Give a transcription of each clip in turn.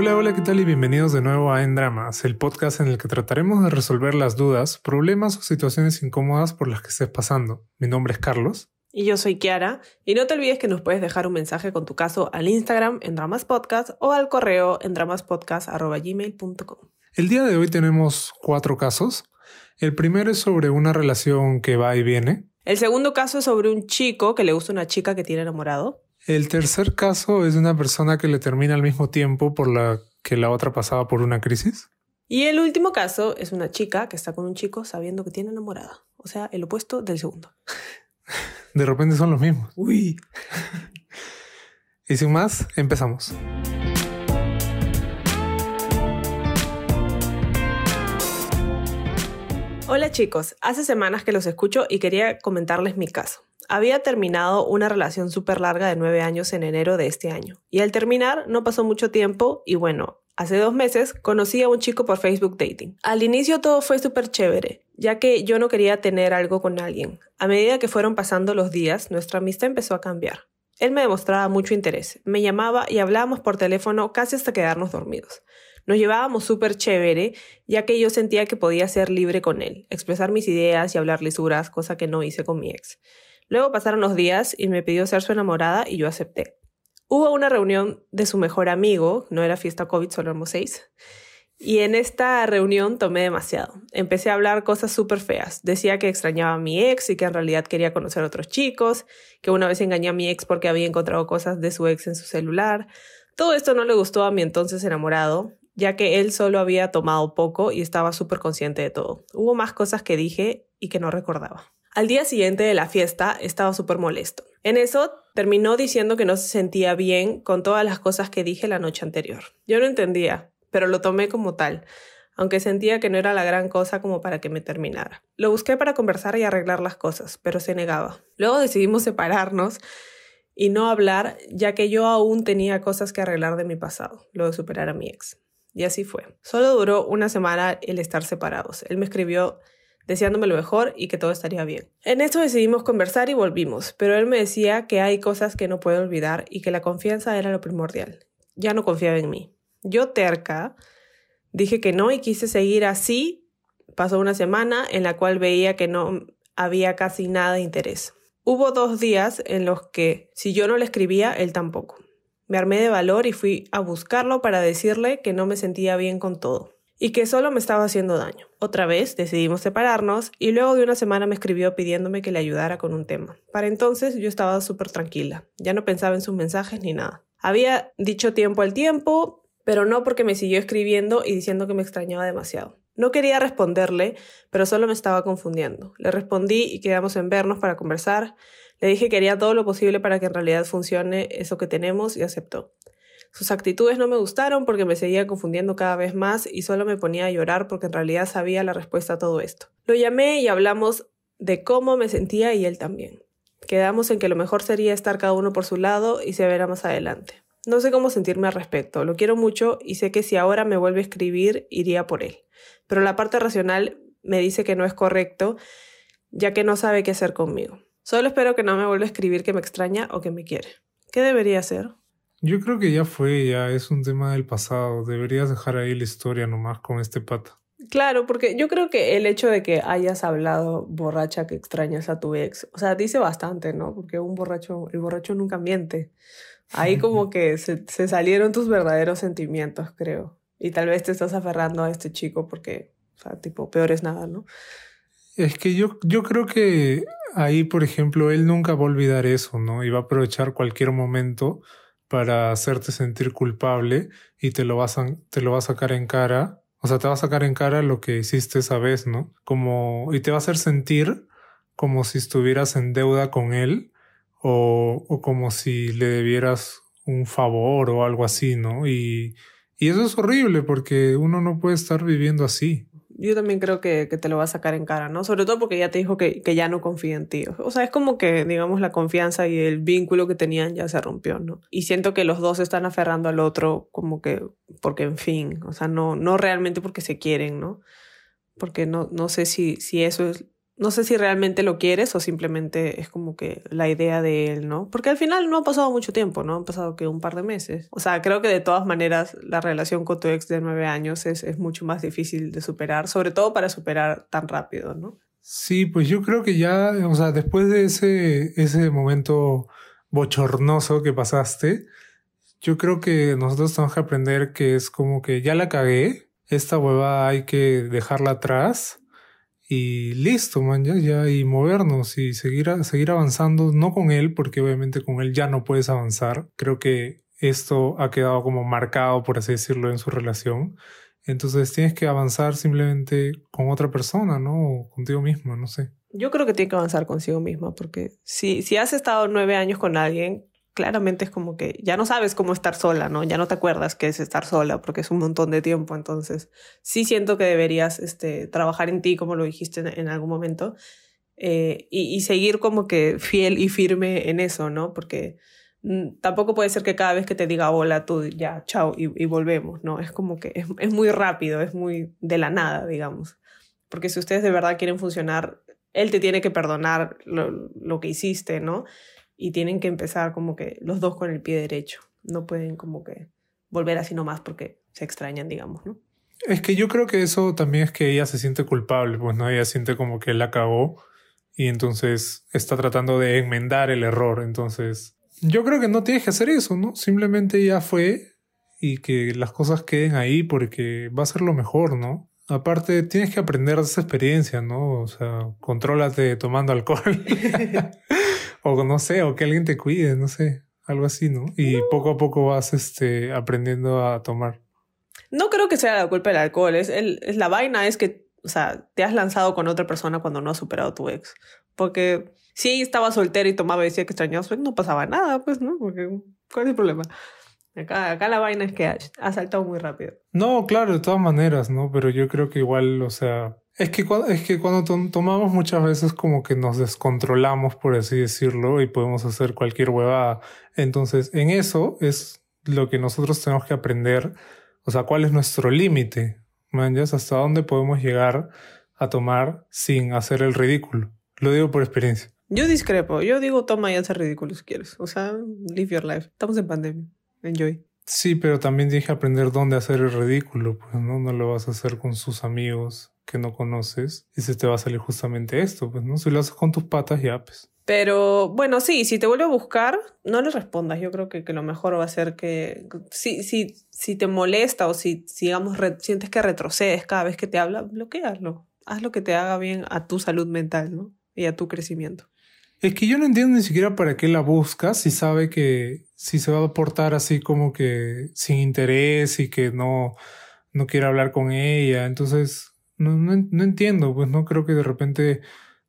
Hola, hola, ¿qué tal? Y bienvenidos de nuevo a En Dramas, el podcast en el que trataremos de resolver las dudas, problemas o situaciones incómodas por las que estés pasando. Mi nombre es Carlos. Y yo soy Kiara. Y no te olvides que nos puedes dejar un mensaje con tu caso al Instagram en Dramas Podcast o al correo en dramaspodcast.gmail.com. El día de hoy tenemos cuatro casos. El primero es sobre una relación que va y viene. El segundo caso es sobre un chico que le gusta una chica que tiene enamorado. El tercer caso es de una persona que le termina al mismo tiempo por la que la otra pasaba por una crisis. Y el último caso es una chica que está con un chico sabiendo que tiene enamorada. O sea, el opuesto del segundo. De repente son los mismos. Uy. y sin más, empezamos. Hola chicos, hace semanas que los escucho y quería comentarles mi caso. Había terminado una relación súper larga de nueve años en enero de este año. Y al terminar no pasó mucho tiempo y bueno, hace dos meses conocí a un chico por Facebook Dating. Al inicio todo fue súper chévere, ya que yo no quería tener algo con alguien. A medida que fueron pasando los días, nuestra amistad empezó a cambiar. Él me demostraba mucho interés, me llamaba y hablábamos por teléfono casi hasta quedarnos dormidos. Nos llevábamos súper chévere, ya que yo sentía que podía ser libre con él, expresar mis ideas y hablar lisuras, cosa que no hice con mi ex. Luego pasaron los días y me pidió ser su enamorada y yo acepté. Hubo una reunión de su mejor amigo, no era fiesta COVID, solo éramos seis. Y en esta reunión tomé demasiado. Empecé a hablar cosas súper feas. Decía que extrañaba a mi ex y que en realidad quería conocer a otros chicos, que una vez engañé a mi ex porque había encontrado cosas de su ex en su celular. Todo esto no le gustó a mi entonces enamorado, ya que él solo había tomado poco y estaba súper consciente de todo. Hubo más cosas que dije y que no recordaba. Al día siguiente de la fiesta estaba súper molesto. En eso terminó diciendo que no se sentía bien con todas las cosas que dije la noche anterior. Yo no entendía, pero lo tomé como tal, aunque sentía que no era la gran cosa como para que me terminara. Lo busqué para conversar y arreglar las cosas, pero se negaba. Luego decidimos separarnos y no hablar, ya que yo aún tenía cosas que arreglar de mi pasado, lo de superar a mi ex. Y así fue. Solo duró una semana el estar separados. Él me escribió deseándome lo mejor y que todo estaría bien. En eso decidimos conversar y volvimos, pero él me decía que hay cosas que no puedo olvidar y que la confianza era lo primordial. Ya no confiaba en mí. Yo terca, dije que no y quise seguir así. Pasó una semana en la cual veía que no había casi nada de interés. Hubo dos días en los que si yo no le escribía, él tampoco. Me armé de valor y fui a buscarlo para decirle que no me sentía bien con todo y que solo me estaba haciendo daño. Otra vez decidimos separarnos y luego de una semana me escribió pidiéndome que le ayudara con un tema. Para entonces yo estaba súper tranquila, ya no pensaba en sus mensajes ni nada. Había dicho tiempo al tiempo, pero no porque me siguió escribiendo y diciendo que me extrañaba demasiado. No quería responderle, pero solo me estaba confundiendo. Le respondí y quedamos en vernos para conversar. Le dije que haría todo lo posible para que en realidad funcione eso que tenemos y aceptó. Sus actitudes no me gustaron porque me seguía confundiendo cada vez más y solo me ponía a llorar porque en realidad sabía la respuesta a todo esto. Lo llamé y hablamos de cómo me sentía y él también. Quedamos en que lo mejor sería estar cada uno por su lado y se verá más adelante. No sé cómo sentirme al respecto, lo quiero mucho y sé que si ahora me vuelve a escribir iría por él. Pero la parte racional me dice que no es correcto, ya que no sabe qué hacer conmigo. Solo espero que no me vuelva a escribir que me extraña o que me quiere. ¿Qué debería hacer? Yo creo que ya fue, ya es un tema del pasado. Deberías dejar ahí la historia nomás con este pata. Claro, porque yo creo que el hecho de que hayas hablado borracha que extrañas a tu ex, o sea, dice bastante, ¿no? Porque un borracho, el borracho nunca miente. Ahí como que se, se salieron tus verdaderos sentimientos, creo. Y tal vez te estás aferrando a este chico porque, o sea, tipo, peor es nada, ¿no? Es que yo, yo creo que ahí, por ejemplo, él nunca va a olvidar eso, ¿no? Y va a aprovechar cualquier momento para hacerte sentir culpable y te lo vas a, te lo va a sacar en cara. O sea, te va a sacar en cara lo que hiciste esa vez, ¿no? Como, y te va a hacer sentir como si estuvieras en deuda con él o, o como si le debieras un favor o algo así, ¿no? Y, y eso es horrible porque uno no puede estar viviendo así yo también creo que, que, te lo va a sacar en cara, ¿no? Sobre todo porque ya te dijo que, que, ya no confía en ti. O sea, es como que, digamos, la confianza y el vínculo que tenían ya se rompió, ¿no? Y siento que los dos están aferrando al otro como que, porque en fin, o sea, no, no realmente porque se quieren, ¿no? Porque no, no sé si, si eso es no sé si realmente lo quieres o simplemente es como que la idea de él, ¿no? Porque al final no ha pasado mucho tiempo, ¿no? Han pasado que un par de meses. O sea, creo que de todas maneras la relación con tu ex de nueve años es, es mucho más difícil de superar, sobre todo para superar tan rápido, ¿no? Sí, pues yo creo que ya, o sea, después de ese, ese momento bochornoso que pasaste, yo creo que nosotros tenemos que aprender que es como que ya la cagué, esta hueva hay que dejarla atrás y listo, man, ya, ya, y movernos y seguir, seguir avanzando, no con él, porque obviamente con él ya no puedes avanzar. Creo que esto ha quedado como marcado, por así decirlo, en su relación. Entonces tienes que avanzar simplemente con otra persona, ¿no? O contigo mismo, no sé. Yo creo que tiene que avanzar consigo misma, porque si, si has estado nueve años con alguien, claramente es como que ya no sabes cómo estar sola, ¿no? Ya no te acuerdas qué es estar sola porque es un montón de tiempo. Entonces, sí siento que deberías este, trabajar en ti, como lo dijiste en, algún momento, eh, y, seguir como que fiel y firme en eso, ¿no? Porque mm, tampoco puede ser que cada vez que te diga hola, tú ya, chao, y, volvemos, ¿no? Es como que es, muy rápido, es muy de la nada, digamos. Porque si ustedes de verdad quieren funcionar, él te tiene que perdonar lo, lo que hiciste, ¿no? Y tienen que empezar como que los dos con el pie derecho. No pueden como que volver así nomás porque se extrañan, digamos, ¿no? Es que yo creo que eso también es que ella se siente culpable, pues no, ella siente como que él la cagó y entonces está tratando de enmendar el error. Entonces, yo creo que no tienes que hacer eso, ¿no? Simplemente ya fue y que las cosas queden ahí porque va a ser lo mejor, ¿no? Aparte, tienes que aprender de esa experiencia, ¿no? O sea, contrólate tomando alcohol. o no sé, o que alguien te cuide, no sé, algo así, ¿no? Y poco a poco vas este, aprendiendo a tomar. No creo que sea la culpa del alcohol, es, el, es la vaina, es que, o sea, te has lanzado con otra persona cuando no has superado a tu ex. Porque si estaba soltera y tomaba y decía que extrañaba pues no pasaba nada, pues, ¿no? Porque, ¿cuál es el problema? Acá, acá la vaina es que ha saltado muy rápido. No, claro, de todas maneras, ¿no? Pero yo creo que igual, o sea, es que, es que cuando tomamos muchas veces como que nos descontrolamos, por así decirlo, y podemos hacer cualquier huevada. Entonces, en eso es lo que nosotros tenemos que aprender. O sea, cuál es nuestro límite. ¿Manjas? ¿Hasta dónde podemos llegar a tomar sin hacer el ridículo? Lo digo por experiencia. Yo discrepo. Yo digo toma y haz el ridículo si quieres. O sea, live your life. Estamos en pandemia. Enjoy. Sí, pero también que aprender dónde hacer el ridículo. Pues no, no lo vas a hacer con sus amigos que no conoces y se te va a salir justamente esto, pues, ¿no? Si lo haces con tus patas, ya, pues. Pero bueno, sí, si te vuelve a buscar, no le respondas. Yo creo que, que lo mejor va a ser que si, si, si te molesta o si, digamos, sientes que retrocedes cada vez que te habla, bloquealo. Haz lo que te haga bien a tu salud mental, ¿no? Y a tu crecimiento. Es que yo no entiendo ni siquiera para qué la buscas si sabe que si se va a portar así como que sin interés y que no, no quiere hablar con ella. Entonces, no, no, entiendo, pues no creo que de repente,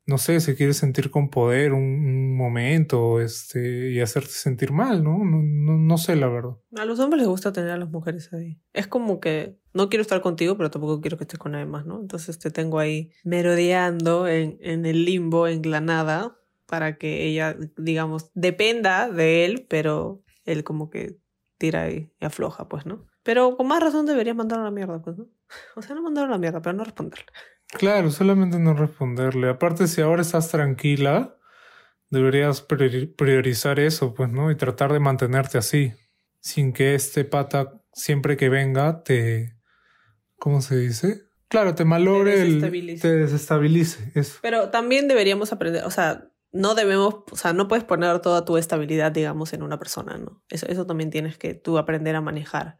no sé, se quiere sentir con poder un, momento este, y hacerte sentir mal, ¿no? No, ¿no? no sé la verdad. A los hombres les gusta tener a las mujeres ahí. Es como que no quiero estar contigo, pero tampoco quiero que estés con nadie más, ¿no? Entonces te tengo ahí merodeando en, en el limbo, en la nada, para que ella, digamos, dependa de él, pero él como que tira y afloja, pues, ¿no? Pero con más razón deberías mandarlo a la mierda, pues, ¿no? O sea, no mandarlo a la mierda, pero no responderle. Claro, solamente no responderle. Aparte, si ahora estás tranquila, deberías priorizar eso, pues, ¿no? Y tratar de mantenerte así, sin que este pata, siempre que venga, te... ¿Cómo se dice? Claro, te malore el... Te desestabilice, eso. Pero también deberíamos aprender, o sea, no debemos, o sea, no puedes poner toda tu estabilidad, digamos, en una persona, ¿no? Eso, eso también tienes que tú aprender a manejar.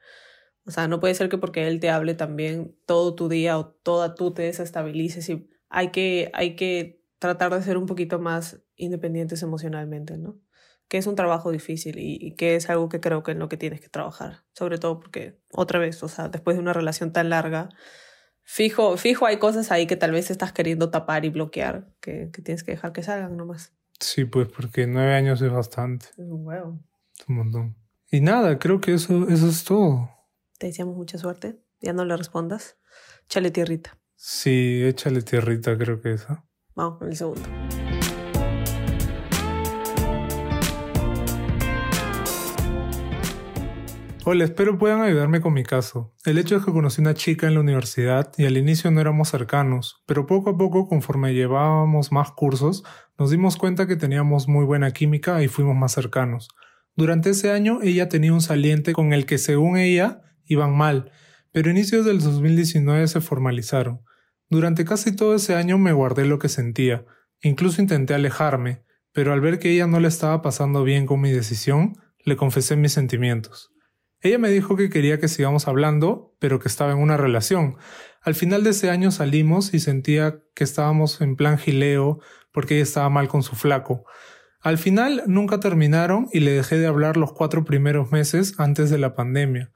O sea, no puede ser que porque él te hable también todo tu día o toda tú te desestabilices y hay que, hay que tratar de ser un poquito más independientes emocionalmente, ¿no? Que es un trabajo difícil y, que es algo que creo que en lo que tienes que trabajar. Sobre todo porque, otra vez, o sea, después de una relación tan larga, fijo, fijo hay cosas ahí que tal vez estás queriendo tapar y bloquear, que, que tienes que dejar que salgan nomás. Sí, pues porque nueve años es bastante. Es un huevo. Es un montón. Y nada, creo que eso, eso es todo. Te deseamos mucha suerte. Ya no le respondas. Échale tierrita. Sí, échale tierrita, creo que esa. Vamos con el segundo. Hola, espero puedan ayudarme con mi caso. El hecho es que conocí una chica en la universidad y al inicio no éramos cercanos, pero poco a poco, conforme llevábamos más cursos, nos dimos cuenta que teníamos muy buena química y fuimos más cercanos. Durante ese año ella tenía un saliente con el que según ella iban mal, pero a inicios del 2019 se formalizaron. Durante casi todo ese año me guardé lo que sentía, incluso intenté alejarme, pero al ver que ella no le estaba pasando bien con mi decisión, le confesé mis sentimientos. Ella me dijo que quería que sigamos hablando, pero que estaba en una relación. Al final de ese año salimos y sentía que estábamos en plan gileo porque ella estaba mal con su flaco. Al final nunca terminaron y le dejé de hablar los cuatro primeros meses antes de la pandemia.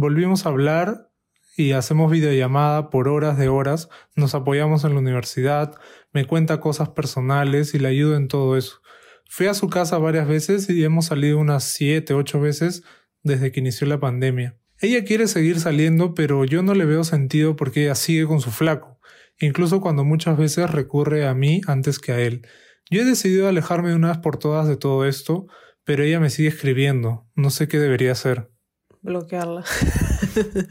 Volvimos a hablar y hacemos videollamada por horas de horas, nos apoyamos en la universidad, me cuenta cosas personales y le ayudo en todo eso. Fui a su casa varias veces y hemos salido unas siete, ocho veces desde que inició la pandemia. Ella quiere seguir saliendo, pero yo no le veo sentido porque ella sigue con su flaco, incluso cuando muchas veces recurre a mí antes que a él. Yo he decidido alejarme de una vez por todas de todo esto, pero ella me sigue escribiendo. No sé qué debería hacer. Bloquearla.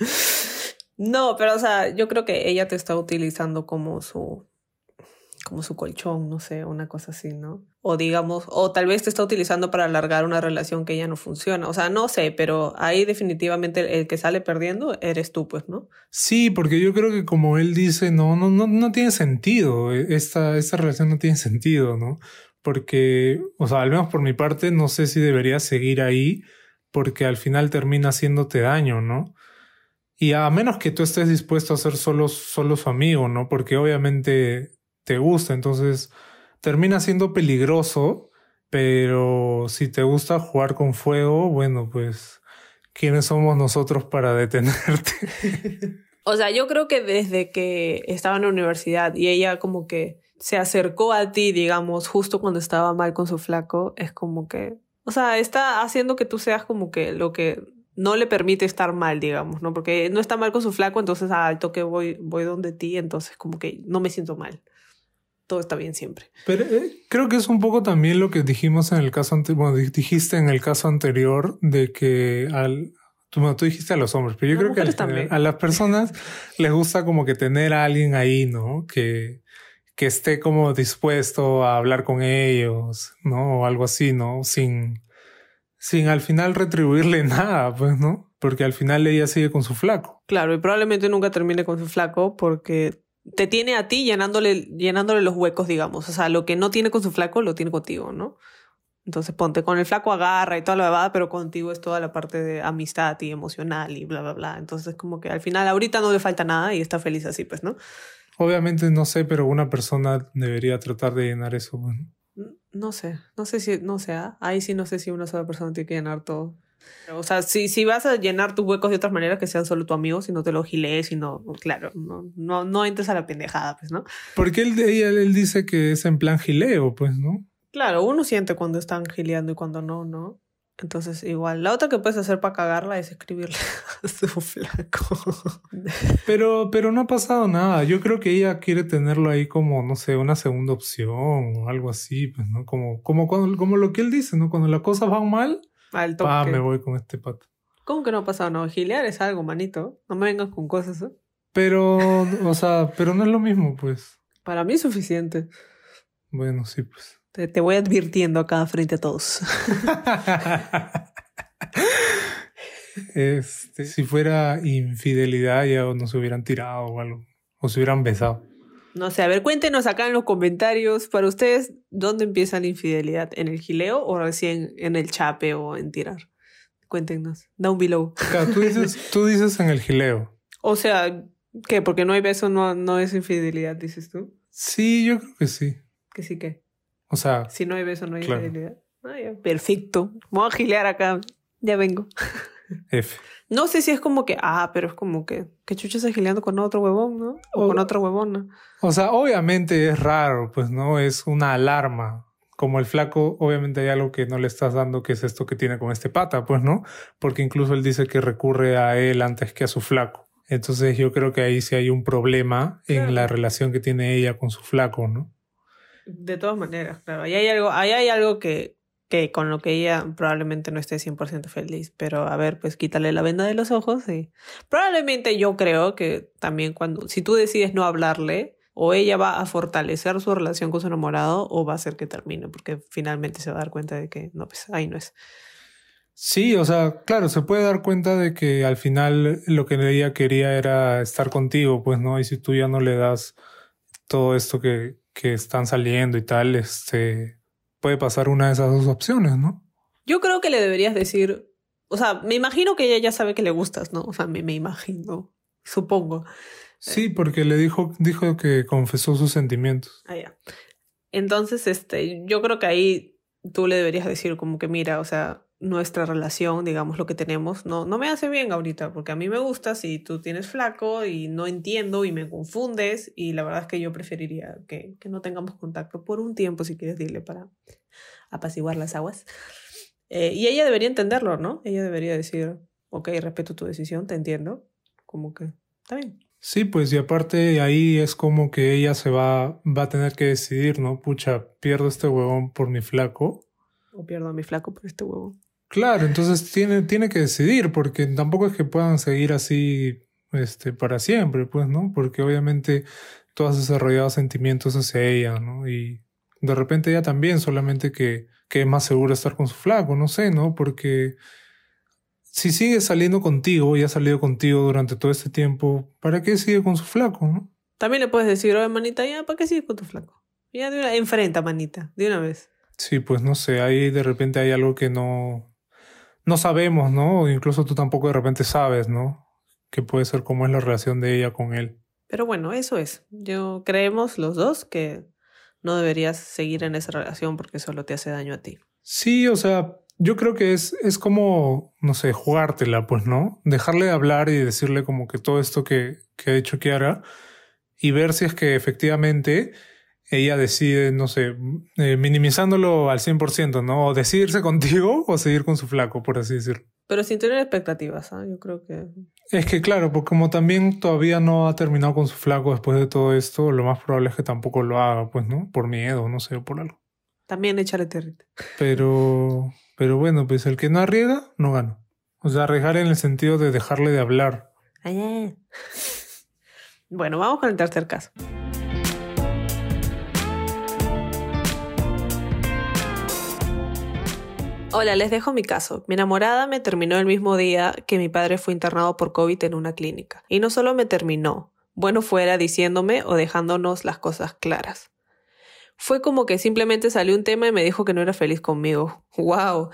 no, pero o sea, yo creo que ella te está utilizando como su como su colchón, no sé, una cosa así, ¿no? O digamos, o tal vez te está utilizando para alargar una relación que ya no funciona. O sea, no sé, pero ahí definitivamente el que sale perdiendo eres tú, pues, ¿no? Sí, porque yo creo que como él dice, no, no, no, no tiene sentido. Esta, esta relación no tiene sentido, ¿no? Porque, o sea, al menos por mi parte, no sé si debería seguir ahí, porque al final termina haciéndote daño, ¿no? Y a menos que tú estés dispuesto a ser solo, solo su amigo, ¿no? Porque obviamente te gusta. Entonces termina siendo peligroso, pero si te gusta jugar con fuego, bueno, pues, ¿quiénes somos nosotros para detenerte? o sea, yo creo que desde que estaba en la universidad y ella como que se acercó a ti, digamos, justo cuando estaba mal con su flaco, es como que, o sea, está haciendo que tú seas como que lo que no le permite estar mal, digamos, ¿no? Porque no está mal con su flaco, entonces al toque voy, voy donde ti, entonces como que no me siento mal todo está bien siempre. Pero eh, creo que es un poco también lo que dijimos en el caso anterior, bueno, dijiste en el caso anterior de que al, tú, tú dijiste a los hombres, pero yo creo que a las personas les gusta como que tener a alguien ahí, ¿no? Que, que esté como dispuesto a hablar con ellos, ¿no? O algo así, ¿no? Sin, sin al final retribuirle nada, pues, ¿no? Porque al final ella sigue con su flaco. Claro, y probablemente nunca termine con su flaco porque te tiene a ti llenándole, llenándole los huecos, digamos. O sea, lo que no tiene con su flaco lo tiene contigo, ¿no? Entonces ponte con el flaco agarra y toda la verdad, pero contigo es toda la parte de amistad y emocional y bla, bla, bla. Entonces como que al final ahorita no le falta nada y está feliz así, pues, ¿no? Obviamente no sé, pero una persona debería tratar de llenar eso. No sé, no sé si, no sé, ¿ah? ahí sí no sé si una sola persona tiene que llenar todo. O sea, si, si vas a llenar tus huecos de otras maneras que sean solo tu amigo, si no te lo gilees, no, claro, no, no, no entres a la pendejada, pues, ¿no? Porque él, él, él dice que es en plan gileo, pues, ¿no? Claro, uno siente cuando están gileando y cuando no, ¿no? Entonces, igual, la otra que puedes hacer para cagarla es escribirle a su flaco. Pero, pero no ha pasado nada. Yo creo que ella quiere tenerlo ahí como, no sé, una segunda opción o algo así, pues, ¿no? Como, como, cuando, como lo que él dice, ¿no? Cuando las cosas van mal, al Ah, me voy con este pato. ¿Cómo que no ha pasado? No, gilear es algo, manito. No me vengas con cosas, ¿eh? Pero, o sea, pero no es lo mismo, pues. Para mí es suficiente. Bueno, sí, pues. Te, te voy advirtiendo acá frente a todos. este, si fuera infidelidad ya nos hubieran tirado o algo. O se hubieran besado. No sé, a ver, cuéntenos acá en los comentarios para ustedes dónde empieza la infidelidad, en el gileo o recién en el chape o en tirar. Cuéntenos, down below. tú, dices, tú dices en el gileo. O sea, ¿qué? Porque no hay beso, no, no es infidelidad, dices tú. Sí, yo creo que sí. ¿Que sí qué? O sea. Si no hay beso, no hay infidelidad. Ah, perfecto. Voy a gilear acá. Ya vengo. F. No sé si es como que, ah, pero es como que, que chucha está gileando con otro huevón, ¿no? O, con otra huevona. O sea, obviamente es raro, pues, ¿no? Es una alarma. Como el flaco, obviamente hay algo que no le estás dando, que es esto que tiene con este pata, pues, ¿no? Porque incluso él dice que recurre a él antes que a su flaco. Entonces yo creo que ahí sí hay un problema en la relación que tiene ella con su flaco, ¿no? De todas maneras, claro. Ahí hay algo, ahí hay algo que que con lo que ella probablemente no esté 100% feliz, pero a ver, pues quítale la venda de los ojos y probablemente yo creo que también cuando, si tú decides no hablarle, o ella va a fortalecer su relación con su enamorado o va a hacer que termine, porque finalmente se va a dar cuenta de que no, pues ahí no es. Sí, o sea, claro, se puede dar cuenta de que al final lo que ella quería era estar contigo, pues, ¿no? Y si tú ya no le das todo esto que, que están saliendo y tal, este, puede pasar una de esas dos opciones, ¿no? Yo creo que le deberías decir, o sea, me imagino que ella ya sabe que le gustas, ¿no? O sea, me, me imagino, supongo. Sí, porque le dijo, dijo que confesó sus sentimientos. Ah, ya. Entonces, este, yo creo que ahí tú le deberías decir como que mira, o sea, nuestra relación, digamos, lo que tenemos, no, no me hace bien ahorita, porque a mí me gusta si tú tienes flaco y no entiendo y me confundes, y la verdad es que yo preferiría que, que no tengamos contacto por un tiempo, si quieres dile, para apaciguar las aguas. Eh, y ella debería entenderlo, ¿no? Ella debería decir, ok, respeto tu decisión, te entiendo, como que está bien. Sí, pues y aparte ahí es como que ella se va, va a tener que decidir, ¿no? Pucha, pierdo este huevón por mi flaco. O pierdo a mi flaco por este huevón. Claro, entonces tiene, tiene que decidir, porque tampoco es que puedan seguir así este, para siempre, pues, ¿no? Porque obviamente tú has desarrollado sentimientos hacia ella, ¿no? Y de repente ella también, solamente que, que es más seguro estar con su flaco, no sé, ¿no? Porque si sigue saliendo contigo y ha salido contigo durante todo este tiempo, ¿para qué sigue con su flaco, no? También le puedes decir, oye, manita, ya, ¿para qué sigue con tu flaco? Ya de una, enfrenta, manita, de una vez. Sí, pues no sé, ahí de repente hay algo que no, no sabemos, ¿no? O incluso tú tampoco de repente sabes, ¿no? Que puede ser cómo es la relación de ella con él. Pero bueno, eso es. Yo creemos los dos que no deberías seguir en esa relación porque solo te hace daño a ti. Sí, o sea, yo creo que es, es como, no sé, jugártela, pues, ¿no? Dejarle de hablar y decirle como que todo esto que, que ha dicho Kiara y ver si es que efectivamente ella decide, no sé, eh, minimizándolo al 100%, ¿no? O decidirse contigo o seguir con su flaco, por así decirlo. Pero sin tener expectativas, ¿ah? Yo creo que... Es que claro, porque como también todavía no ha terminado con su flaco después de todo esto, lo más probable es que tampoco lo haga, pues, ¿no? Por miedo, no sé, por algo. También échale terrible. Pero... Pero bueno, pues el que no arriesga, no gana. O sea, arriesgar en el sentido de dejarle de hablar. Bueno, vamos con el tercer caso. Hola, les dejo mi caso. Mi enamorada me terminó el mismo día que mi padre fue internado por COVID en una clínica. Y no solo me terminó, bueno fuera diciéndome o dejándonos las cosas claras fue como que simplemente salió un tema y me dijo que no era feliz conmigo. ¡Wow!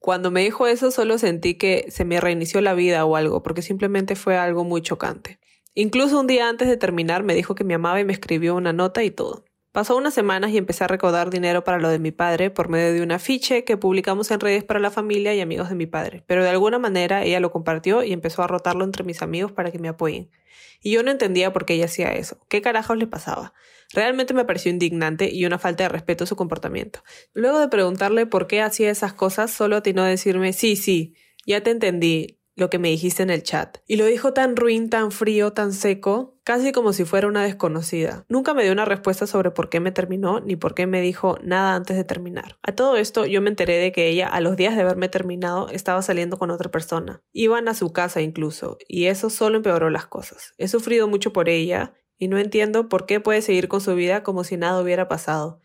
Cuando me dijo eso solo sentí que se me reinició la vida o algo, porque simplemente fue algo muy chocante. Incluso un día antes de terminar me dijo que me amaba y me escribió una nota y todo. Pasó unas semanas y empecé a recaudar dinero para lo de mi padre por medio de un afiche que publicamos en redes para la familia y amigos de mi padre, pero de alguna manera ella lo compartió y empezó a rotarlo entre mis amigos para que me apoyen. Y yo no entendía por qué ella hacía eso. ¿Qué carajos le pasaba? Realmente me pareció indignante y una falta de respeto a su comportamiento. Luego de preguntarle por qué hacía esas cosas, solo atinó a decirme, sí, sí, ya te entendí, lo que me dijiste en el chat. Y lo dijo tan ruin, tan frío, tan seco, casi como si fuera una desconocida. Nunca me dio una respuesta sobre por qué me terminó ni por qué me dijo nada antes de terminar. A todo esto yo me enteré de que ella, a los días de haberme terminado, estaba saliendo con otra persona. Iban a su casa incluso, y eso solo empeoró las cosas. He sufrido mucho por ella y no entiendo por qué puede seguir con su vida como si nada hubiera pasado.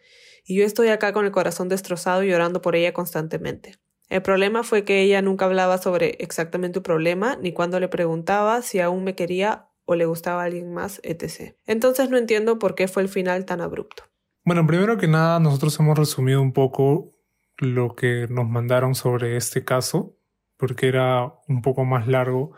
Y yo estoy acá con el corazón destrozado y llorando por ella constantemente. El problema fue que ella nunca hablaba sobre exactamente un problema, ni cuando le preguntaba si aún me quería o le gustaba a alguien más, etc. Entonces no entiendo por qué fue el final tan abrupto. Bueno, primero que nada, nosotros hemos resumido un poco lo que nos mandaron sobre este caso, porque era un poco más largo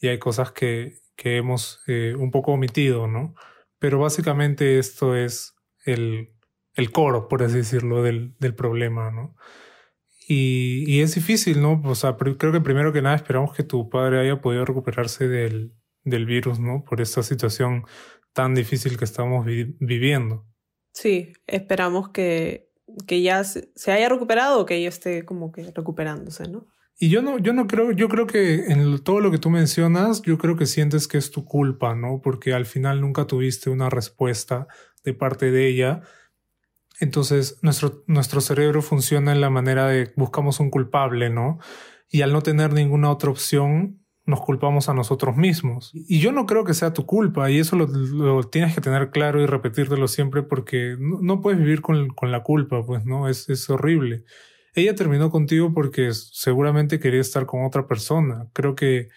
y hay cosas que, que hemos eh, un poco omitido, ¿no? Pero básicamente esto es el, el coro, por así decirlo, del, del problema, ¿no? Y, y, es difícil, ¿no? O sea, creo que primero que nada esperamos que tu padre haya podido recuperarse del, del virus, ¿no? Por esta situación tan difícil que estamos viviendo. Sí, esperamos que, que ya se, haya recuperado o que ella esté como que recuperándose, ¿no? Y yo no, yo no creo, yo creo que en todo lo que tú mencionas, yo creo que sientes que es tu culpa, ¿no? Porque al final nunca tuviste una respuesta de parte de ella Entonces, nuestro, nuestro cerebro funciona en la manera de buscamos un culpable, ¿no? Y al no tener ninguna otra opción, nos culpamos a nosotros mismos. Y yo no creo que sea tu culpa, y eso lo, tienes que tener claro y repetírtelo siempre porque no, puedes vivir con, con, la culpa, pues, ¿no? Es, es horrible. Ella terminó contigo porque seguramente quería estar con otra persona. Creo que,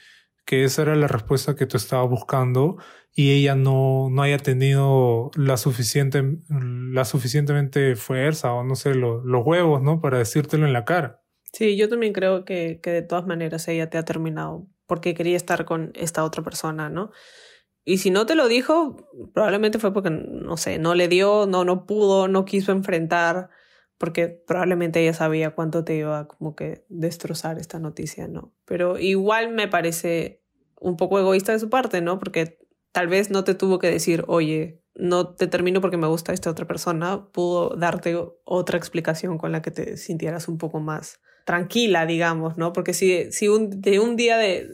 que esa era la respuesta que tú estabas buscando y ella no, no haya tenido la suficiente, la suficientemente fuerza o no sé, los huevos, ¿no? Para decírtelo en la cara. Sí, yo también creo que, que de todas maneras ella te ha terminado porque quería estar con esta otra persona, ¿no? Y si no te lo dijo, probablemente fue porque, no sé, no le dio, no, no pudo, no quiso enfrentar, porque probablemente ella sabía cuánto te iba como que destrozar esta noticia, ¿no? Pero igual me parece un poco egoísta de su parte, ¿no? Porque tal vez no te tuvo que decir, oye, no te termino porque me gusta esta otra persona, pudo darte otra explicación con la que te sintieras un poco más tranquila, digamos, ¿no? Porque si, si un, de un día de,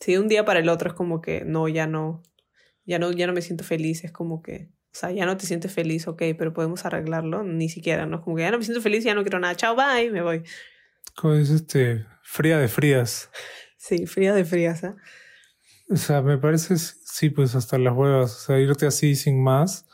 si de un día para el otro es como que no, ya no, ya no, ya no me siento feliz, es como que, o sea, ya no te sientes feliz, ok, pero podemos arreglarlo, ni siquiera, ¿no? Como que ya no me siento feliz, ya no quiero nada, chao, bye, me voy. Como es este, fría de frías. Sí, fría de frías, ¿eh? O sea, me parece, sí, pues hasta las huevas, o sea, irte así sin más.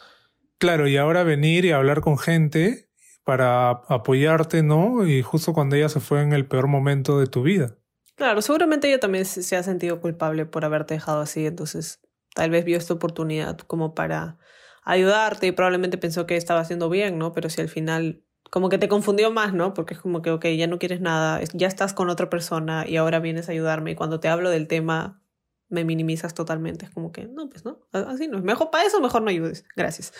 Claro, y ahora venir y hablar con gente para apoyarte, ¿no? Y justo cuando ella se fue en el peor momento de tu vida. Claro, seguramente ella también se ha sentido culpable por haberte dejado así, entonces tal vez vio esta oportunidad como para ayudarte y probablemente pensó que estaba haciendo bien, ¿no? Pero si al final como que te confundió más, ¿no? Porque es como que, ok, ya no quieres nada, ya estás con otra persona y ahora vienes a ayudarme y cuando te hablo del tema me minimizas totalmente. Es como que, no, pues no, así no. Mejor para eso, mejor no ayudes. Gracias.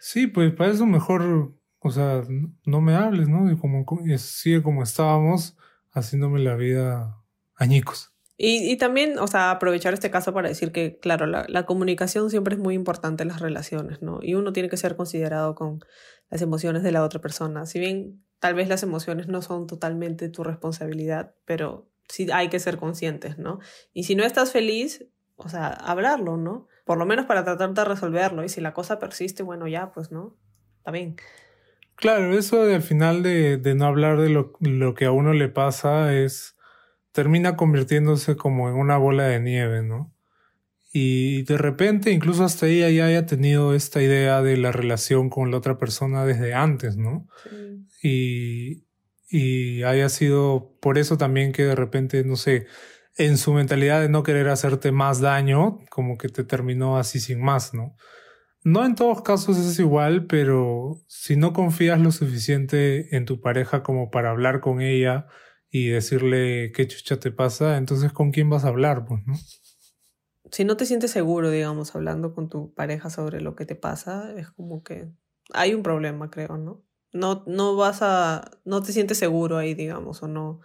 Sí, pues para eso mejor o sea, no me hables, ¿no? Y como sigue como estábamos, haciéndome la vida añicos. Y, y, también, o sea, aprovechar este caso para decir que, claro, la, la, comunicación siempre es muy importante en las relaciones, ¿no? Y uno tiene que ser considerado con las emociones de la otra persona. Si bien tal vez las emociones no son totalmente tu responsabilidad, pero sí hay que ser conscientes, ¿no? Y si no estás feliz, o sea, hablarlo, ¿no? Por lo menos para tratar de resolverlo. Y si la cosa persiste, bueno, ya, pues, ¿no? Está bien. Claro, eso de, al final de, de no hablar de lo, lo, que a uno le pasa es termina convirtiéndose como en una bola de nieve, ¿no? Y de repente, incluso hasta ella ya haya tenido esta idea de la relación con la otra persona desde antes, ¿no? Y, y haya sido por eso también que de repente, no sé, en su mentalidad de no querer hacerte más daño, como que te terminó así sin más, ¿no? No en todos casos es igual, pero si no confías lo suficiente en tu pareja como para hablar con ella y decirle qué chucha te pasa, entonces ¿con quién vas a hablar? Pues, ¿no? Si no te sientes seguro, digamos, hablando con tu pareja sobre lo que te pasa, es como que hay un problema, creo, ¿no? No, no vas a, no te sientes seguro ahí, digamos, o no,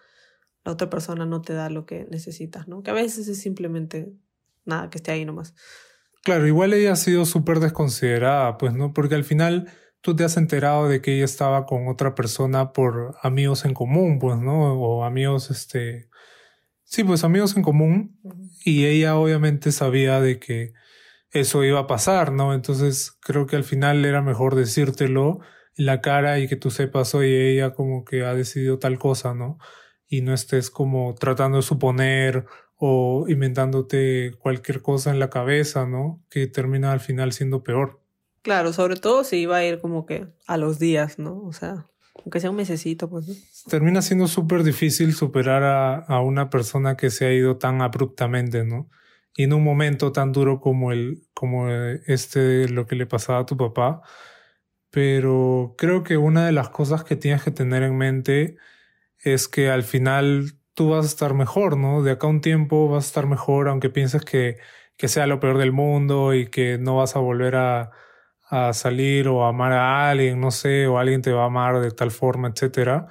la otra persona no te da lo que necesitas, ¿no? Que a veces es simplemente nada, que esté ahí nomás. Claro, igual ella ha sido súper desconsiderada, pues, ¿no? Porque al final tú te has enterado de que ella estaba con otra persona por amigos en común, pues, ¿no? O amigos, este... Sí, pues amigos en común. Y ella obviamente sabía de que eso iba a pasar, ¿no? Entonces creo que al final era mejor decírtelo la cara y que tú sepas, oye, ella como que ha decidido tal cosa, ¿no? Y no estés como tratando de suponer o inventándote cualquier cosa en la cabeza, ¿no? Que termina al final siendo peor. Claro, sobre todo si iba a ir como que a los días, ¿no? O sea, aunque sea un mesecito, pues. Termina siendo súper difícil superar a, a, una persona que se ha ido tan abruptamente, ¿no? Y en un momento tan duro como el, como este, lo que le pasaba a tu papá. Pero creo que una de las cosas que tienes que tener en mente es que al final tú vas a estar mejor, ¿no? De acá a un tiempo vas a estar mejor, aunque pienses que, que sea lo peor del mundo y que no vas a volver a, a salir o a amar a alguien, no sé, o alguien te va a amar de tal forma, etcétera.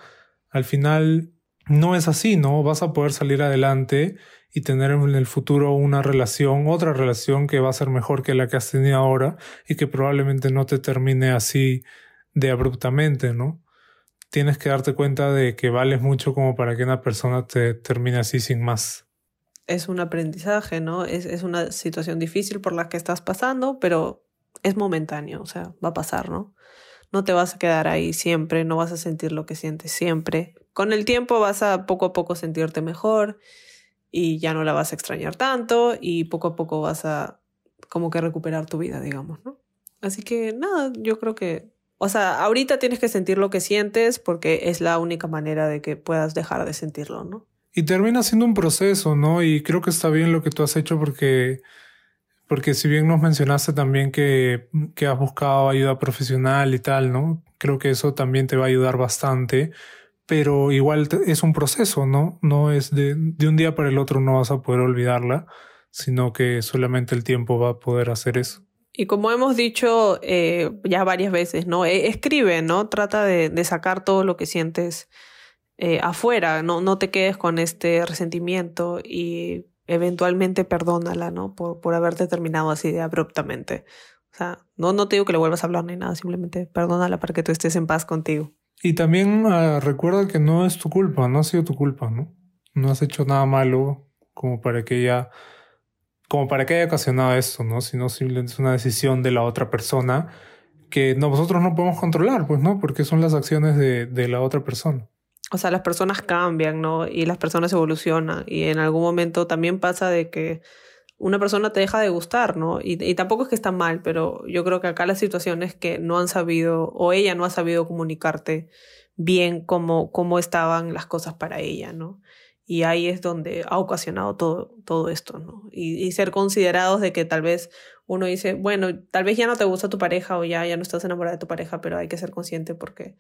Al final no es así, ¿no? Vas a poder salir adelante y tener en el futuro una relación, otra relación que va a ser mejor que la que has tenido ahora y que probablemente no te termine así de abruptamente, ¿no? tienes que darte cuenta de que vales mucho como para que una persona te termine así sin más. Es un aprendizaje, ¿no? Es, es una situación difícil por la que estás pasando, pero es momentáneo, o sea, va a pasar, ¿no? no te vas a quedar ahí siempre, no vas a sentir lo que sientes siempre. Con el tiempo vas a poco a poco sentirte mejor y ya no la vas a extrañar tanto y poco a poco vas a como que recuperar tu vida, digamos, ¿no? Así que nada, yo creo que, o sea, ahorita tienes que sentir lo que sientes porque es la única manera de que puedas dejar de sentirlo, ¿no? Y termina siendo un proceso, ¿no? Y creo que está bien lo que tú has hecho porque, porque si bien nos mencionaste también que, que has buscado ayuda profesional y tal, ¿no? Creo que eso también te va a ayudar bastante pero igual es un proceso, ¿no? No es de, de, un día para el otro no vas a poder olvidarla, sino que solamente el tiempo va a poder hacer eso. Y como hemos dicho eh, ya varias veces, ¿no? E, escribe, ¿no? Trata de, de, sacar todo lo que sientes eh, afuera, ¿no? No te quedes con este resentimiento y eventualmente perdónala, ¿no? Por, por haberte terminado así de abruptamente. O sea, no, no te digo que le vuelvas a hablar ni nada, simplemente perdónala para que tú estés en paz contigo. Y también uh, recuerda que no es tu culpa, no ha sido tu culpa, ¿no? No has hecho nada malo como para que ella, como para que haya ocasionado esto, ¿no? Sino simplemente es una decisión de la otra persona que nosotros no podemos controlar, pues, ¿no? Porque son las acciones de, de la otra persona. O sea, las personas cambian, ¿no? Y las personas evolucionan. Y en algún momento también pasa de que una persona te deja de gustar, ¿no? Y, tampoco es que está mal, pero yo creo que acá la situación es que no han sabido, o ella no ha sabido comunicarte bien cómo, cómo estaban las cosas para ella, ¿no? Y ahí es donde ha ocasionado todo, todo esto, ¿no? Y, y, ser considerados de que tal vez uno dice, bueno, tal vez ya no te gusta tu pareja o ya, ya no estás enamorada de tu pareja, pero hay que ser consciente porque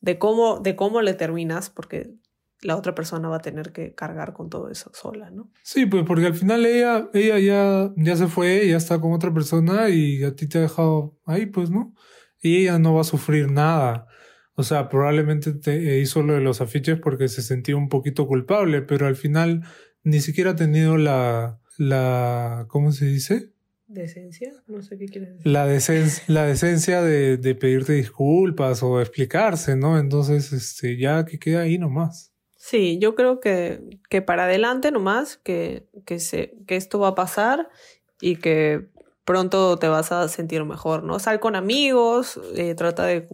de cómo, de cómo le terminas, porque la otra persona va a tener que cargar con todo eso sola, ¿no? Sí, pues porque al final ella, ella ya, ya se fue, ya está con otra persona y a ti te ha dejado ahí, pues, ¿no? Y ella no va a sufrir nada. O sea, probablemente te hizo lo de los afiches porque se sentía un poquito culpable, pero al final ni siquiera ha tenido la, la, ¿cómo se dice? ¿Decencia? No sé qué quiere decir. La, decencia, la decencia de, de pedirte disculpas o explicarse, ¿no? Entonces, este, ya que queda ahí nomás. Sí, yo creo que, que para adelante nomás, que, que, se, que esto va a pasar y que pronto te vas a sentir mejor, ¿no? Sal con amigos, eh, trata de...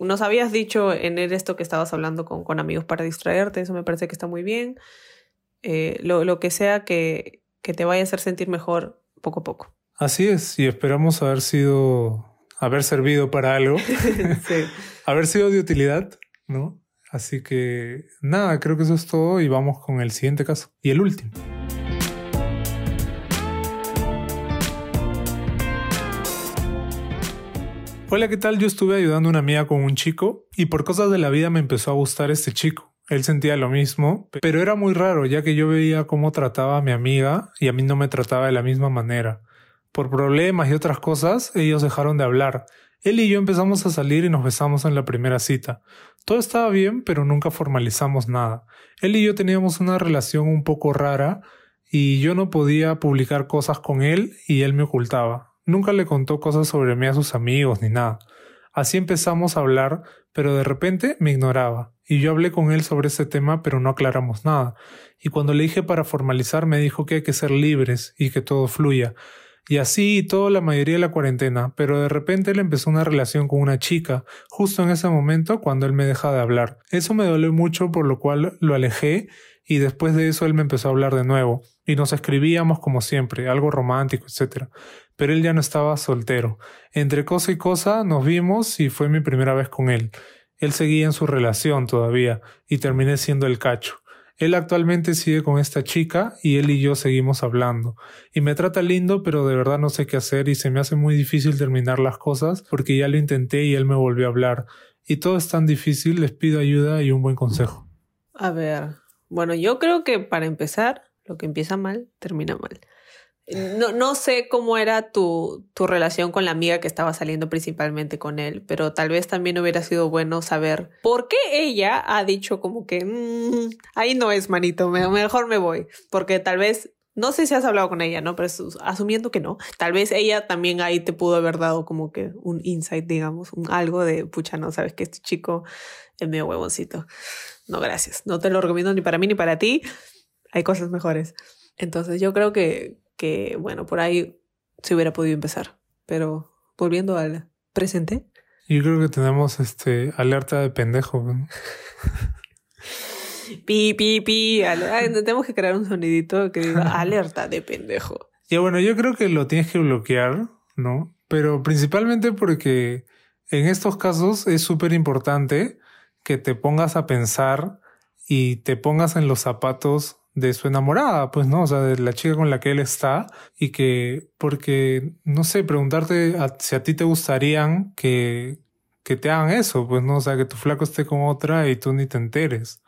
Nos habías dicho en esto que estabas hablando con, con amigos para distraerte, eso me parece que está muy bien. Eh, lo, lo, que sea que, que te vaya a hacer sentir mejor poco a poco. Así es, y esperamos haber sido, haber servido para algo, sí. haber sido de utilidad, ¿no? Así que nada, creo que eso es todo y vamos con el siguiente caso. Y el último. Hola, ¿qué tal? Yo estuve ayudando a una amiga con un chico y por cosas de la vida me empezó a gustar este chico. Él sentía lo mismo, pero era muy raro ya que yo veía cómo trataba a mi amiga y a mí no me trataba de la misma manera. Por problemas y otras cosas, ellos dejaron de hablar él y yo empezamos a salir y nos besamos en la primera cita. Todo estaba bien, pero nunca formalizamos nada. Él y yo teníamos una relación un poco rara y yo no podía publicar cosas con él y él me ocultaba. Nunca le contó cosas sobre mí a sus amigos ni nada. Así empezamos a hablar, pero de repente me ignoraba. Y yo hablé con él sobre ese tema, pero no aclaramos nada. Y cuando le dije para formalizar, me dijo que hay que ser libres y que todo fluya. Y así toda la mayoría de la cuarentena, pero de repente él empezó una relación con una chica, justo en ese momento cuando él me deja de hablar. Eso me dolió mucho, por lo cual lo alejé y después de eso él me empezó a hablar de nuevo, y nos escribíamos como siempre, algo romántico, etc. Pero él ya no estaba soltero. Entre cosa y cosa nos vimos y fue mi primera vez con él. Él seguía en su relación todavía, y terminé siendo el cacho. Él actualmente sigue con esta chica y él y yo seguimos hablando. Y me trata lindo, pero de verdad no sé qué hacer y se me hace muy difícil terminar las cosas porque ya lo intenté y él me volvió a hablar. Y todo es tan difícil, les pido ayuda y un buen consejo. A ver, bueno, yo creo que para empezar, lo que empieza mal, termina mal. No, no sé cómo era tu, tu relación con la amiga que estaba saliendo principalmente con él, pero tal vez también hubiera sido bueno saber por qué ella ha dicho como que mmm, ahí no es manito, mejor me voy, porque tal vez no sé si has hablado con ella, ¿no? Pero asumiendo que no, tal vez ella también ahí te pudo haber dado como que un insight, digamos, un algo de, pucha, no sabes que este chico es medio huevoncito. No, gracias. No te lo recomiendo ni para mí ni para ti. Hay cosas mejores. Entonces yo creo que, que, bueno, por ahí se hubiera podido empezar. Pero volviendo al presente. Yo creo que tenemos este alerta de pendejo. ¿no? pi, pi, pi. tenemos que crear un sonidito que diga alerta de pendejo. Y bueno, yo creo que lo tienes que bloquear, ¿no? Pero principalmente porque en estos casos es súper importante que te pongas a pensar y te pongas en los zapatos de su enamorada, pues, ¿no? O sea, de la chica con la que él está y que, porque, no sé, preguntarte si a ti te gustarían que, que te hagan eso, pues, ¿no? O sea, que tu flaco esté con otra y tú ni te enteres.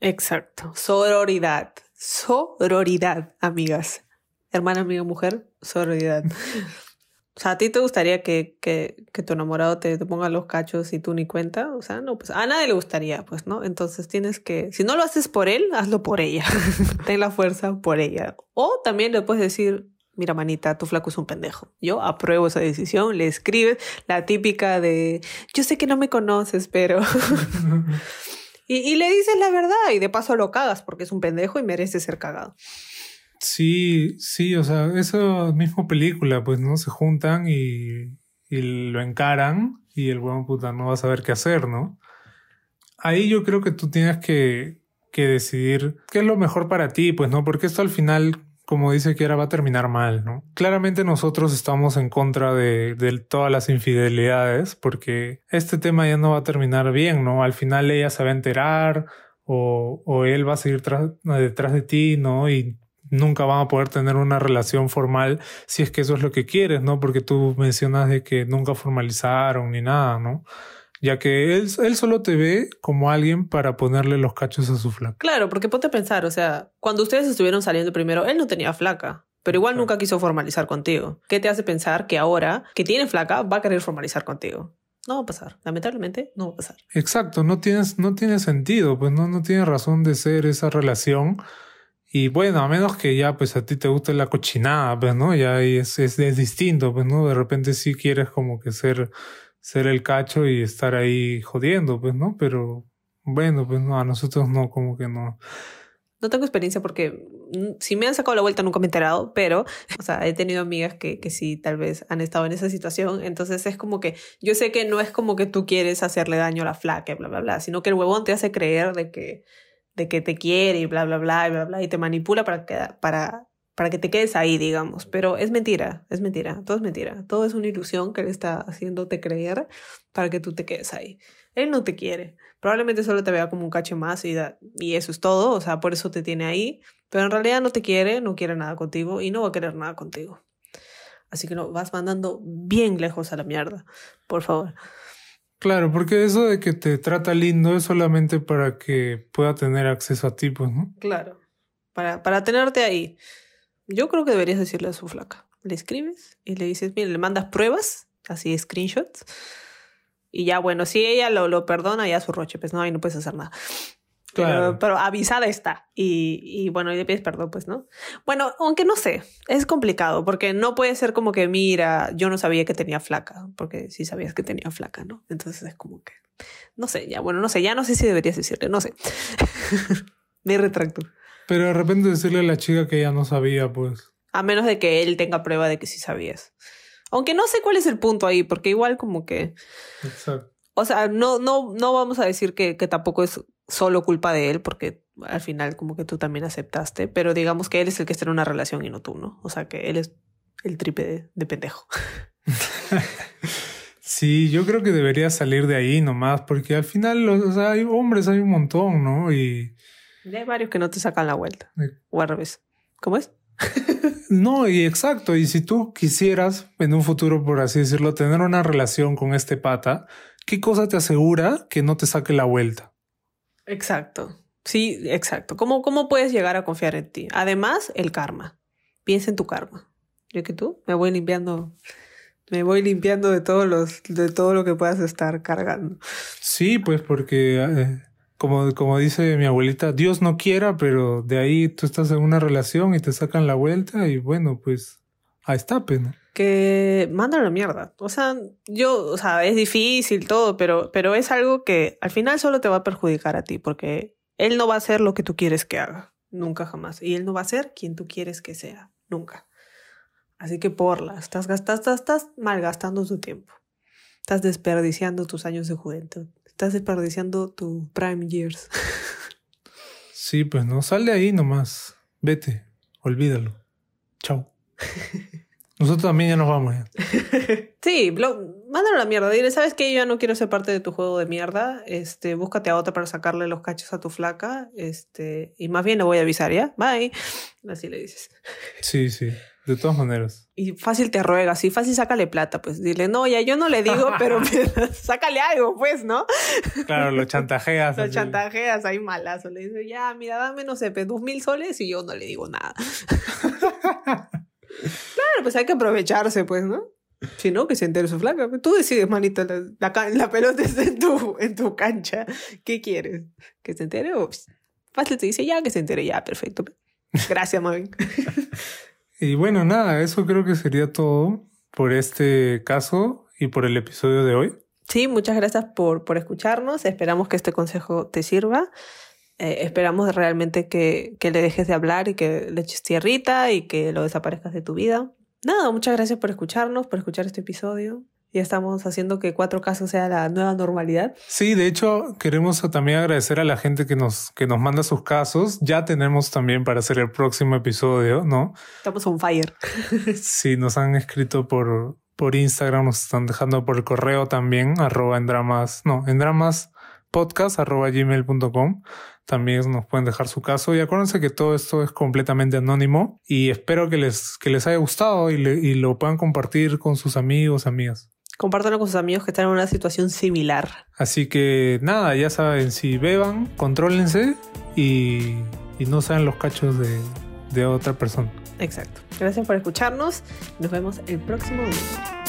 Exacto. Sororidad. Sororidad, amigas. Hermana, amiga, mujer, sororidad. O sea, ¿a ti te gustaría que, que, que tu enamorado te, te, ponga los cachos y tú ni cuenta? O sea, no, pues a nadie le gustaría, pues, ¿no? Entonces tienes que, si no lo haces por él, hazlo por ella. Ten la fuerza por ella. O también le puedes decir, mira, manita, tu flaco es un pendejo. Yo apruebo esa decisión, le escribes la típica de, yo sé que no me conoces, pero... y, y le dices la verdad y de paso lo cagas porque es un pendejo y merece ser cagado. Sí, sí, o sea, esa misma película, pues, ¿no? Se juntan y, y lo encaran y el buen puta no va a saber qué hacer, ¿no? Ahí yo creo que tú tienes que, que decidir qué es lo mejor para ti, pues, ¿no? Porque esto al final, como dice Kiara, va a terminar mal, ¿no? Claramente nosotros estamos en contra de, de todas las infidelidades porque este tema ya no va a terminar bien, ¿no? Al final ella se va a enterar o, o él va a seguir detrás de ti, ¿no? Nunca van a poder tener una relación formal si es que eso es lo que quieres, ¿no? Porque tú mencionas de que nunca formalizaron ni nada, ¿no? Ya que él, él solo te ve como alguien para ponerle los cachos a su flaca. Claro, porque ponte a pensar, o sea, cuando ustedes estuvieron saliendo primero, él no tenía flaca. Pero igual nunca quiso formalizar contigo. ¿Qué te hace pensar que ahora que tiene flaca va a querer formalizar contigo? No va a pasar. Lamentablemente no va a pasar. Exacto, no tienes, no tiene sentido, pues no, no tiene razón de ser esa relación y bueno, a menos que ya pues a ti te guste la cochinada, pues, ¿no? Ya es, es, es distinto, pues, ¿no? De repente sí quieres como que ser, ser el cacho y estar ahí jodiendo, pues, ¿no? Pero bueno, pues no, a nosotros no, como que no. No tengo experiencia porque mm, si me han sacado la vuelta nunca me he enterado, pero, o sea, he tenido amigas que, que sí, tal vez han estado en esa situación. Entonces es como que yo sé que no es como que tú quieres hacerle daño a la flaca, bla, bla, bla, sino que el huevón te hace creer de que de que te quiere y bla, bla, bla, y bla, bla, y te manipula para que, para, para que te quedes ahí, digamos. Pero es mentira, es mentira, todo es mentira. Todo es una ilusión que él está haciéndote creer para que tú te quedes ahí. Él no te quiere. Probablemente solo te vea como un cacho más y, y eso es todo, o sea, por eso te tiene ahí. Pero en realidad no te quiere, no quiere nada contigo y no va a querer nada contigo. Así que lo vas mandando bien lejos a la mierda, por favor. Claro, porque eso de que te trata lindo es solamente para que pueda tener acceso a ti, pues, ¿no? Claro, para, para tenerte ahí. Yo creo que deberías decirle a su flaca. Le escribes y le dices, mire, le mandas pruebas, así screenshots. Y ya, bueno, si ella lo, lo perdona, ya su roche, pues no, ahí no puedes hacer nada. Claro. Pero, avisada está. Y, y, bueno, y le pides perdón, pues, ¿no? Bueno, aunque no sé, es complicado porque no puede ser como que, mira, yo no sabía que tenía flaca, porque sí sabías que tenía flaca, ¿no? Entonces es como que, no sé, ya, bueno, no sé, ya no sé si deberías decirle, no sé. Me retracto. Pero de repente decirle a la chica que ya no sabía, pues. A menos de que él tenga prueba de que sí sabías. Aunque no sé cuál es el punto ahí, porque igual como que... Exacto. O sea, no, no, no vamos a decir que, que tampoco es solo culpa de él, porque al final como que tú también aceptaste, pero digamos que él es el que está en una relación y no tú, ¿no? O sea, que él es el tripe de, pendejo. sí, yo creo que debería salir de ahí nomás, porque al final, o sea, hay hombres, hay un montón, ¿no? Y... hay varios que no te sacan la vuelta. O al revés. ¿Cómo es? no, y exacto. Y si tú quisieras en un futuro, por así decirlo, tener una relación con este pata, ¿qué cosa te asegura que no te saque la vuelta? Exacto. Sí, exacto. ¿Cómo, ¿Cómo puedes llegar a confiar en ti? Además, el karma. Piensa en tu karma. Yo que tú me voy limpiando, me voy limpiando de todos los, de todo lo que puedas estar cargando. Sí, pues porque eh, como, como dice mi abuelita, Dios no quiera, pero de ahí tú estás en una relación y te sacan la vuelta y bueno, pues ahí está, pena. Que manda la mierda. O sea, yo, o sea, es difícil todo, pero, pero es algo que al final solo te va a perjudicar a ti, porque él no va a hacer lo que tú quieres que haga, nunca jamás. Y él no va a ser quien tú quieres que sea, nunca. Así que porla, estás gastando, estás, estás malgastando tu tiempo. Estás desperdiciando tus años de juventud. Estás desperdiciando tu prime years. Sí, pues no, sal de ahí nomás. Vete, olvídalo. Chao. Nosotros también ya nos vamos. Ya. Sí, mándalo a la mierda. Dile, ¿sabes qué? Yo ya no quiero ser parte de tu juego de mierda. Este, búscate a otra para sacarle los cachos a tu flaca. Este, y más bien le voy a avisar, ¿ya? Bye. Así le dices. Sí, sí. De todas maneras. Y fácil te ruega, sí, fácil sácale plata, pues dile, no, ya yo no le digo, pero sácale algo, pues, ¿no? Claro, lo chantajeas. lo chantajeas ahí malazo. Le dices, ya, mira, dame, no sé, dos mil soles y yo no le digo nada. Claro, pues hay que aprovecharse, pues, ¿no? Si no, que se entere su flaca. Tú decides, manito, la, la, pelota está en tu, en tu cancha. ¿Qué quieres? ¿Que se entere o fácil te dice ya que se entere? Ya, perfecto. Gracias, Mavin. y bueno, nada, eso creo que sería todo por este caso y por el episodio de hoy. Sí, muchas gracias por, por escucharnos. Esperamos que este consejo te sirva. Eh, esperamos realmente que, que le dejes de hablar y que le eches tierrita y que lo desaparezcas de tu vida. Nada, muchas gracias por escucharnos, por escuchar este episodio. Ya estamos haciendo que cuatro casos sea la nueva normalidad. Sí, de hecho, queremos también agradecer a la gente que nos, que nos manda sus casos. Ya tenemos también para hacer el próximo episodio, ¿no? Estamos on fire. sí, nos han escrito por, por Instagram, nos están dejando por correo también, arroba en dramas, no, en dramas podcast arroba gmail.com también nos pueden dejar su caso y acuérdense que todo esto es completamente anónimo y espero que les, que les haya gustado y, y lo puedan compartir con sus amigos, amigas. Compártanlo con sus amigos que están en una situación similar. Así que nada, ya saben, si beban, contrólense y, y no sean los cachos de, de otra persona. Exacto. Gracias por escucharnos. Nos vemos el próximo video.